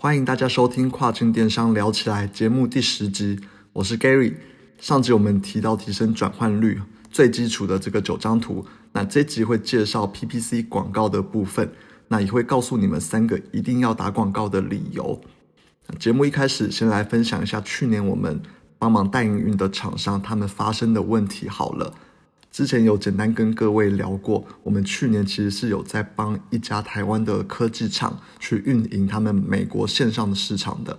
欢迎大家收听《跨境电商聊起来》节目第十集，我是 Gary。上集我们提到提升转换率最基础的这个九张图，那这集会介绍 PPC 广告的部分，那也会告诉你们三个一定要打广告的理由。节目一开始先来分享一下去年我们帮忙代运营的厂商他们发生的问题好了。之前有简单跟各位聊过，我们去年其实是有在帮一家台湾的科技厂去运营他们美国线上的市场的。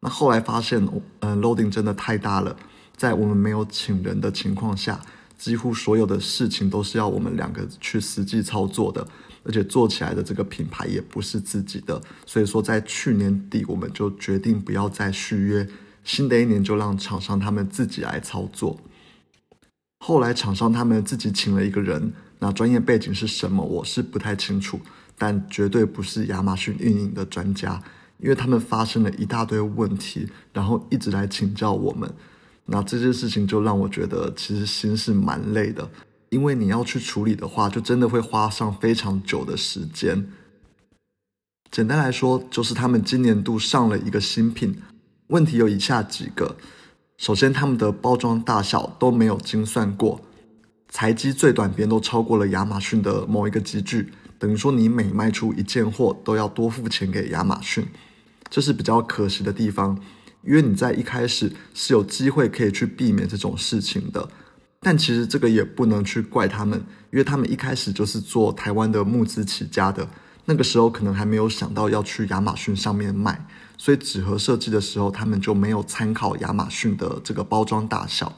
那后来发现，嗯，loading 真的太大了，在我们没有请人的情况下，几乎所有的事情都是要我们两个去实际操作的，而且做起来的这个品牌也不是自己的。所以说，在去年底我们就决定不要再续约，新的一年就让厂商他们自己来操作。后来厂商他们自己请了一个人，那专业背景是什么，我是不太清楚，但绝对不是亚马逊运营的专家，因为他们发生了一大堆问题，然后一直来请教我们。那这件事情就让我觉得其实心是蛮累的，因为你要去处理的话，就真的会花上非常久的时间。简单来说，就是他们今年度上了一个新品，问题有以下几个。首先，他们的包装大小都没有精算过，裁机最短边都超过了亚马逊的某一个机距，等于说你每卖出一件货都要多付钱给亚马逊，这是比较可惜的地方。因为你在一开始是有机会可以去避免这种事情的，但其实这个也不能去怪他们，因为他们一开始就是做台湾的募资起家的，那个时候可能还没有想到要去亚马逊上面卖。所以纸盒设计的时候，他们就没有参考亚马逊的这个包装大小。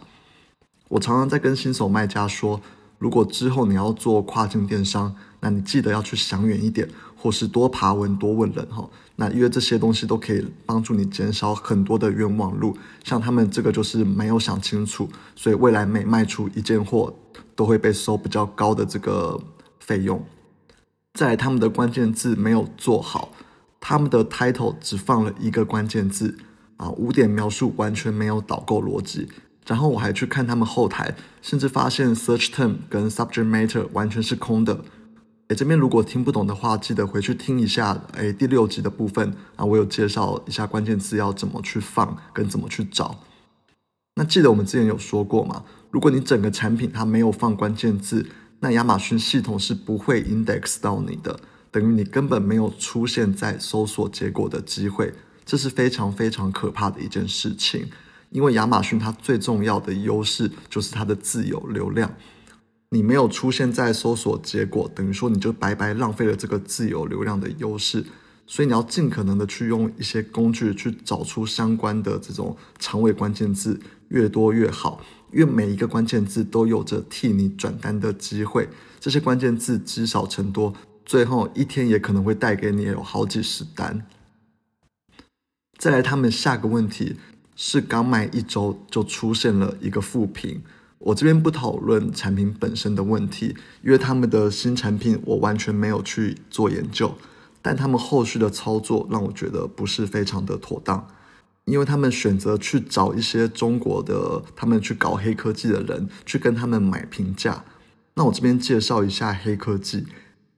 我常常在跟新手卖家说，如果之后你要做跨境电商，那你记得要去想远一点，或是多爬文、多问人哈。那因为这些东西都可以帮助你减少很多的冤枉路。像他们这个就是没有想清楚，所以未来每卖出一件货，都会被收比较高的这个费用。在他们的关键字没有做好。他们的 title 只放了一个关键字啊，五点描述完全没有导购逻辑。然后我还去看他们后台，甚至发现 search term 跟 subject matter 完全是空的。诶，这边如果听不懂的话，记得回去听一下。诶，第六集的部分啊，我有介绍一下关键字要怎么去放跟怎么去找。那记得我们之前有说过嘛？如果你整个产品它没有放关键字，那亚马逊系统是不会 index 到你的。等于你根本没有出现在搜索结果的机会，这是非常非常可怕的一件事情。因为亚马逊它最重要的优势就是它的自由流量，你没有出现在搜索结果，等于说你就白白浪费了这个自由流量的优势。所以你要尽可能的去用一些工具去找出相关的这种长尾关键字，越多越好，因为每一个关键字都有着替你转单的机会。这些关键字积少成多。最后一天也可能会带给你有好几十单。再来，他们下个问题是刚卖一周就出现了一个负评。我这边不讨论产品本身的问题，因为他们的新产品我完全没有去做研究，但他们后续的操作让我觉得不是非常的妥当，因为他们选择去找一些中国的他们去搞黑科技的人去跟他们买评价。那我这边介绍一下黑科技。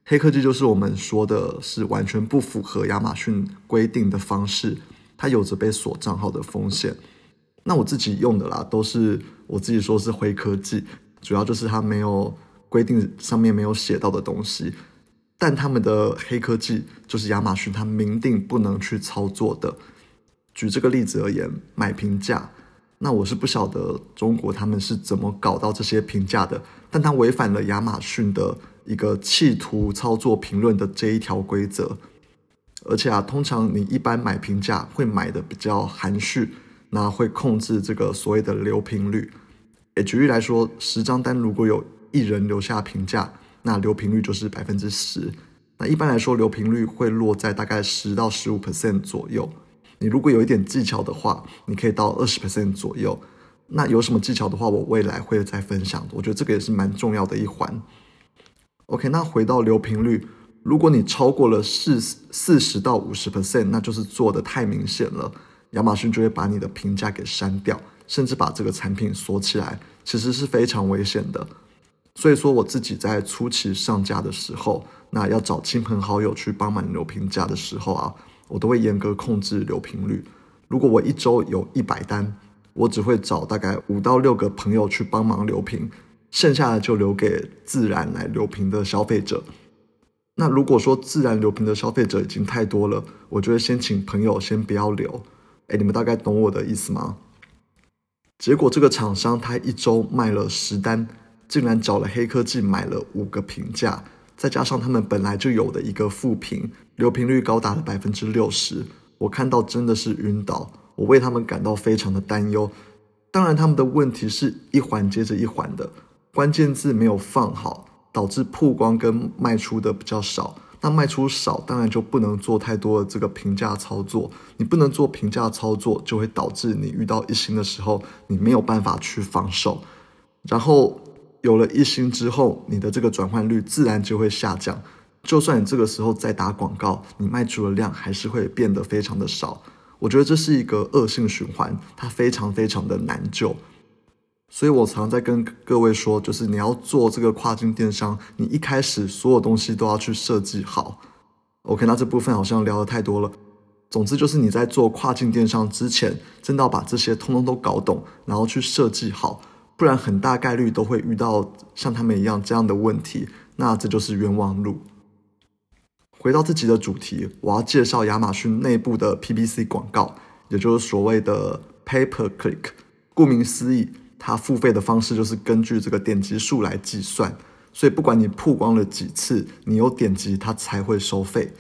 黑科技就是我们说的是完全不符合亚马逊规定的方式，它有着被锁账号的风险。那我自己用的啦，都是我自己说是灰科技，主要就是它没有规定上面没有写到的东西。但他们的黑科技就是亚马逊它明定不能去操作的。举这个例子而言，买评价，那我是不晓得中国他们是怎么搞到这些评价的，但它违反了亚马逊的。一个企图操作评论的这一条规则，而且啊，通常你一般买评价会买的比较含蓄，那会控制这个所谓的留评率。诶，举例来说，十张单如果有一人留下评价，那留评率就是百分之十。那一般来说，留评率会落在大概十到十五 percent 左右。你如果有一点技巧的话，你可以到二十 percent 左右。那有什么技巧的话，我未来会再分享。我觉得这个也是蛮重要的一环。OK，那回到留评率，如果你超过了四四十到五十 percent，那就是做的太明显了，亚马逊就会把你的评价给删掉，甚至把这个产品锁起来，其实是非常危险的。所以说，我自己在初期上架的时候，那要找亲朋好友去帮忙留评价的时候啊，我都会严格控制流频率。如果我一周有一百单，我只会找大概五到六个朋友去帮忙留评，剩下的就留给自然来留评的消费者。那如果说自然留评的消费者已经太多了，我就会先请朋友先不要留。哎，你们大概懂我的意思吗？结果这个厂商他一周卖了十单，竟然找了黑科技买了五个评价，再加上他们本来就有的一个负评，留评率高达了百分之六十。我看到真的是晕倒，我为他们感到非常的担忧。当然，他们的问题是一环接着一环的，关键字没有放好，导致曝光跟卖出的比较少。那卖出少，当然就不能做太多的这个评价操作。你不能做评价操作，就会导致你遇到一星的时候，你没有办法去防守。然后有了一星之后，你的这个转换率自然就会下降。就算你这个时候再打广告，你卖出的量还是会变得非常的少。我觉得这是一个恶性循环，它非常非常的难救。所以我常在跟各位说，就是你要做这个跨境电商，你一开始所有东西都要去设计好。OK，那这部分好像聊的太多了。总之就是你在做跨境电商之前，真的要把这些通通都搞懂，然后去设计好，不然很大概率都会遇到像他们一样这样的问题。那这就是冤枉路。回到自己的主题，我要介绍亚马逊内部的 PPC 广告，也就是所谓的 Pay Per Click。顾名思义，它付费的方式就是根据这个点击数来计算。所以不管你曝光了几次，你有点击它才会收费。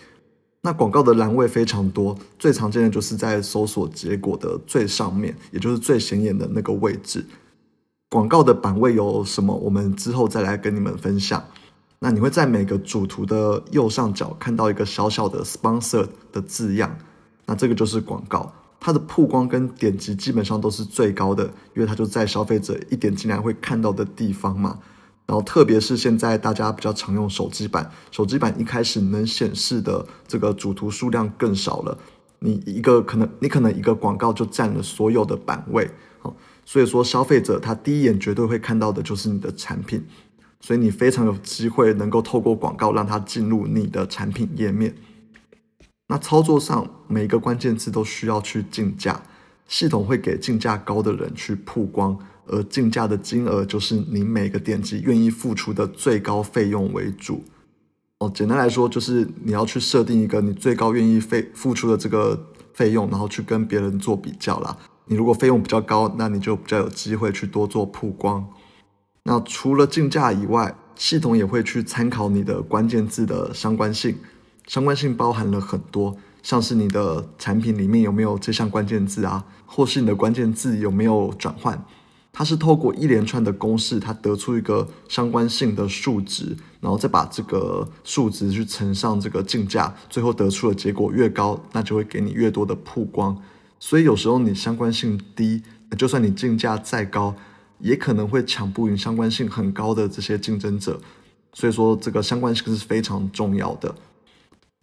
那广告的栏位非常多，最常见的就是在搜索结果的最上面，也就是最显眼的那个位置。广告的版位有什么？我们之后再来跟你们分享。那你会在每个主图的右上角看到一个小小的 sponsor 的字样，那这个就是广告，它的曝光跟点击基本上都是最高的，因为它就在消费者一点进来会看到的地方嘛。然后特别是现在大家比较常用手机版，手机版一开始能显示的这个主图数量更少了，你一个可能你可能一个广告就占了所有的版位，好，所以说消费者他第一眼绝对会看到的就是你的产品。所以你非常有机会能够透过广告让它进入你的产品页面。那操作上每一个关键字都需要去竞价，系统会给竞价高的人去曝光，而竞价的金额就是你每个点击愿意付出的最高费用为主。哦，简单来说就是你要去设定一个你最高愿意费付出的这个费用，然后去跟别人做比较啦。你如果费用比较高，那你就比较有机会去多做曝光。那除了竞价以外，系统也会去参考你的关键字的相关性。相关性包含了很多，像是你的产品里面有没有这项关键字啊，或是你的关键字有没有转换。它是透过一连串的公式，它得出一个相关性的数值，然后再把这个数值去乘上这个竞价，最后得出的结果越高，那就会给你越多的曝光。所以有时候你相关性低，就算你竞价再高。也可能会抢不赢相关性很高的这些竞争者，所以说这个相关性是非常重要的。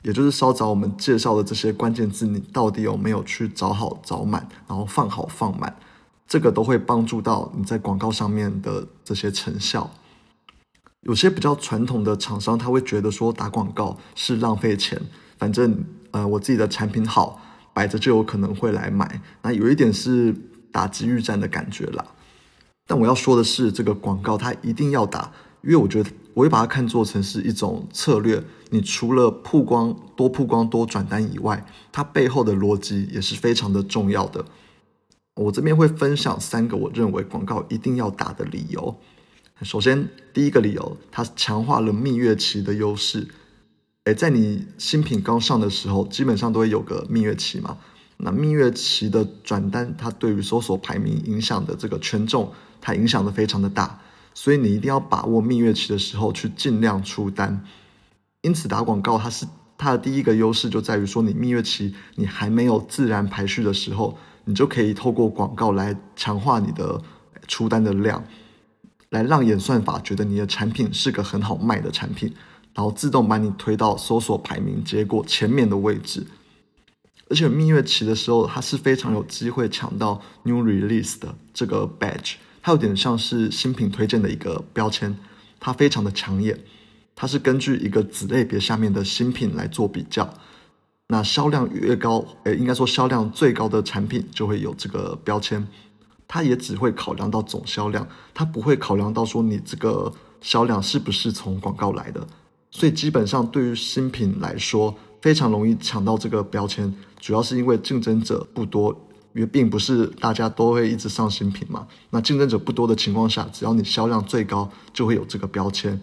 也就是稍早我们介绍的这些关键字，你到底有没有去找好找满，然后放好放满，这个都会帮助到你在广告上面的这些成效。有些比较传统的厂商，他会觉得说打广告是浪费钱，反正呃我自己的产品好，摆着就有可能会来买。那有一点是打机遇战的感觉啦。但我要说的是，这个广告它一定要打，因为我觉得我会把它看作成是一种策略。你除了曝光多曝光多转单以外，它背后的逻辑也是非常的重要的。我这边会分享三个我认为广告一定要打的理由。首先，第一个理由，它强化了蜜月期的优势。诶，在你新品刚上的时候，基本上都会有个蜜月期嘛。那蜜月期的转单，它对于搜索排名影响的这个权重。它影响的非常的大，所以你一定要把握蜜月期的时候去尽量出单。因此打广告，它是它的第一个优势就在于说，你蜜月期你还没有自然排序的时候，你就可以透过广告来强化你的出单的量，来让演算法觉得你的产品是个很好卖的产品，然后自动把你推到搜索排名结果前面的位置。而且蜜月期的时候，它是非常有机会抢到 new release 的这个 badge。它有点像是新品推荐的一个标签，它非常的抢眼。它是根据一个子类别下面的新品来做比较。那销量越高，诶，应该说销量最高的产品就会有这个标签。它也只会考量到总销量，它不会考量到说你这个销量是不是从广告来的。所以基本上对于新品来说，非常容易抢到这个标签，主要是因为竞争者不多，因为并不是大家都会一直上新品嘛。那竞争者不多的情况下，只要你销量最高，就会有这个标签。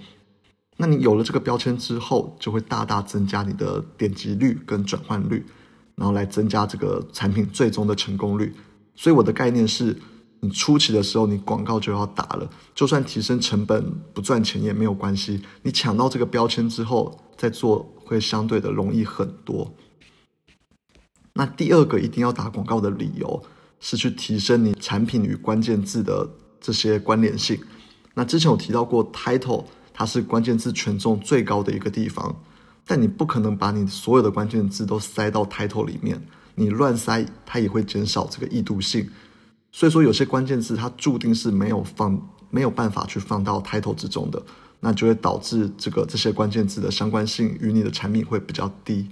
那你有了这个标签之后，就会大大增加你的点击率跟转换率，然后来增加这个产品最终的成功率。所以我的概念是，你初期的时候你广告就要打了，就算提升成本不赚钱也没有关系。你抢到这个标签之后再做，会相对的容易很多。那第二个一定要打广告的理由是去提升你产品与关键字的这些关联性。那之前有提到过 title。它是关键字权重最高的一个地方，但你不可能把你所有的关键字都塞到 title 里面，你乱塞它也会减少这个易读性。所以说有些关键字它注定是没有放没有办法去放到 title 之中的，那就会导致这个这些关键字的相关性与你的产品会比较低。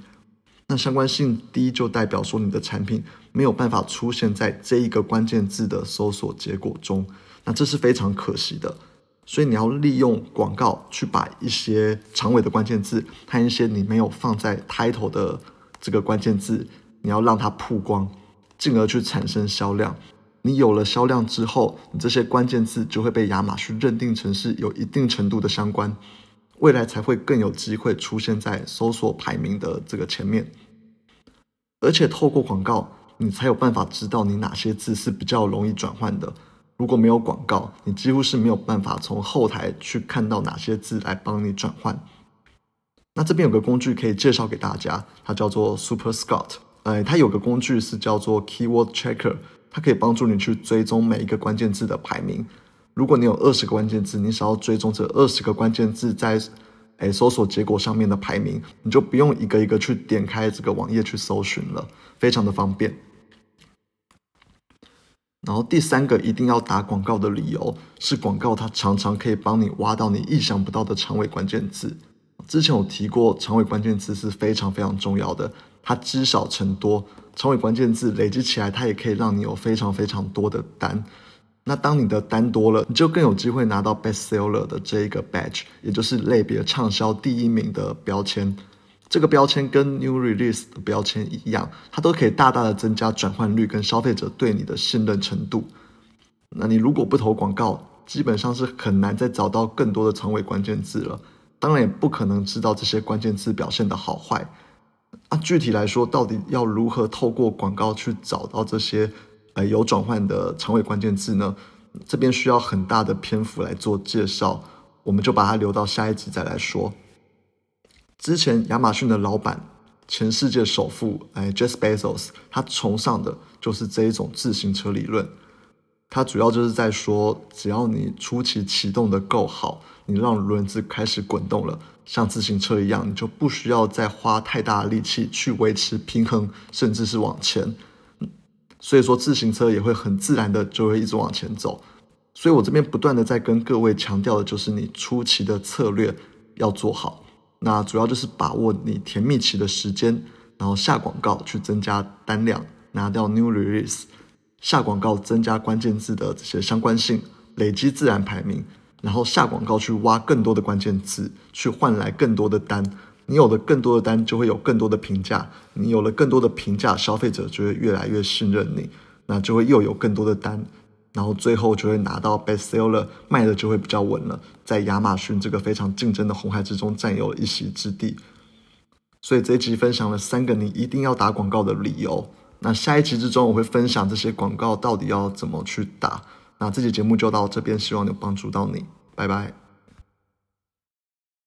那相关性低就代表说你的产品没有办法出现在这一个关键字的搜索结果中，那这是非常可惜的。所以你要利用广告去把一些长尾的关键字和一些你没有放在 title 的这个关键字，你要让它曝光，进而去产生销量。你有了销量之后，你这些关键字就会被亚马逊认定成是有一定程度的相关，未来才会更有机会出现在搜索排名的这个前面。而且透过广告，你才有办法知道你哪些字是比较容易转换的。如果没有广告，你几乎是没有办法从后台去看到哪些字来帮你转换。那这边有个工具可以介绍给大家，它叫做 Super Scout。呃，它有个工具是叫做 Keyword Checker，它可以帮助你去追踪每一个关键字的排名。如果你有二十个关键字，你想要追踪这二十个关键字在诶搜索结果上面的排名，你就不用一个一个去点开这个网页去搜寻了，非常的方便。然后第三个一定要打广告的理由是，广告它常常可以帮你挖到你意想不到的长尾关键字。之前有提过，长尾关键字是非常非常重要的，它积少成多，长尾关键字累积起来，它也可以让你有非常非常多的单。那当你的单多了，你就更有机会拿到 best seller 的这一个 badge，也就是类别畅销第一名的标签。这个标签跟 New Release 的标签一样，它都可以大大的增加转换率跟消费者对你的信任程度。那你如果不投广告，基本上是很难再找到更多的长尾关键字了。当然也不可能知道这些关键字表现的好坏。啊，具体来说，到底要如何透过广告去找到这些呃有转换的长尾关键字呢？这边需要很大的篇幅来做介绍，我们就把它留到下一集再来说。之前亚马逊的老板，全世界首富，哎，Jeff Bezos，他崇尚的就是这一种自行车理论。他主要就是在说，只要你初期启动的够好，你让轮子开始滚动了，像自行车一样，你就不需要再花太大的力气去维持平衡，甚至是往前。所以说，自行车也会很自然的就会一直往前走。所以我这边不断的在跟各位强调的就是，你初期的策略要做好。那主要就是把握你甜蜜期的时间，然后下广告去增加单量，拿掉 new release，下广告增加关键字的这些相关性，累积自然排名，然后下广告去挖更多的关键字，去换来更多的单。你有了更多的单，就会有更多的评价，你有了更多的评价，消费者就会越来越信任你，那就会又有更多的单。然后最后就会拿到 best seller，卖的就会比较稳了，在亚马逊这个非常竞争的红海之中占有了一席之地。所以这一集分享了三个你一定要打广告的理由。那下一集之中我会分享这些广告到底要怎么去打。那这期节目就到这边，希望能帮助到你，拜拜。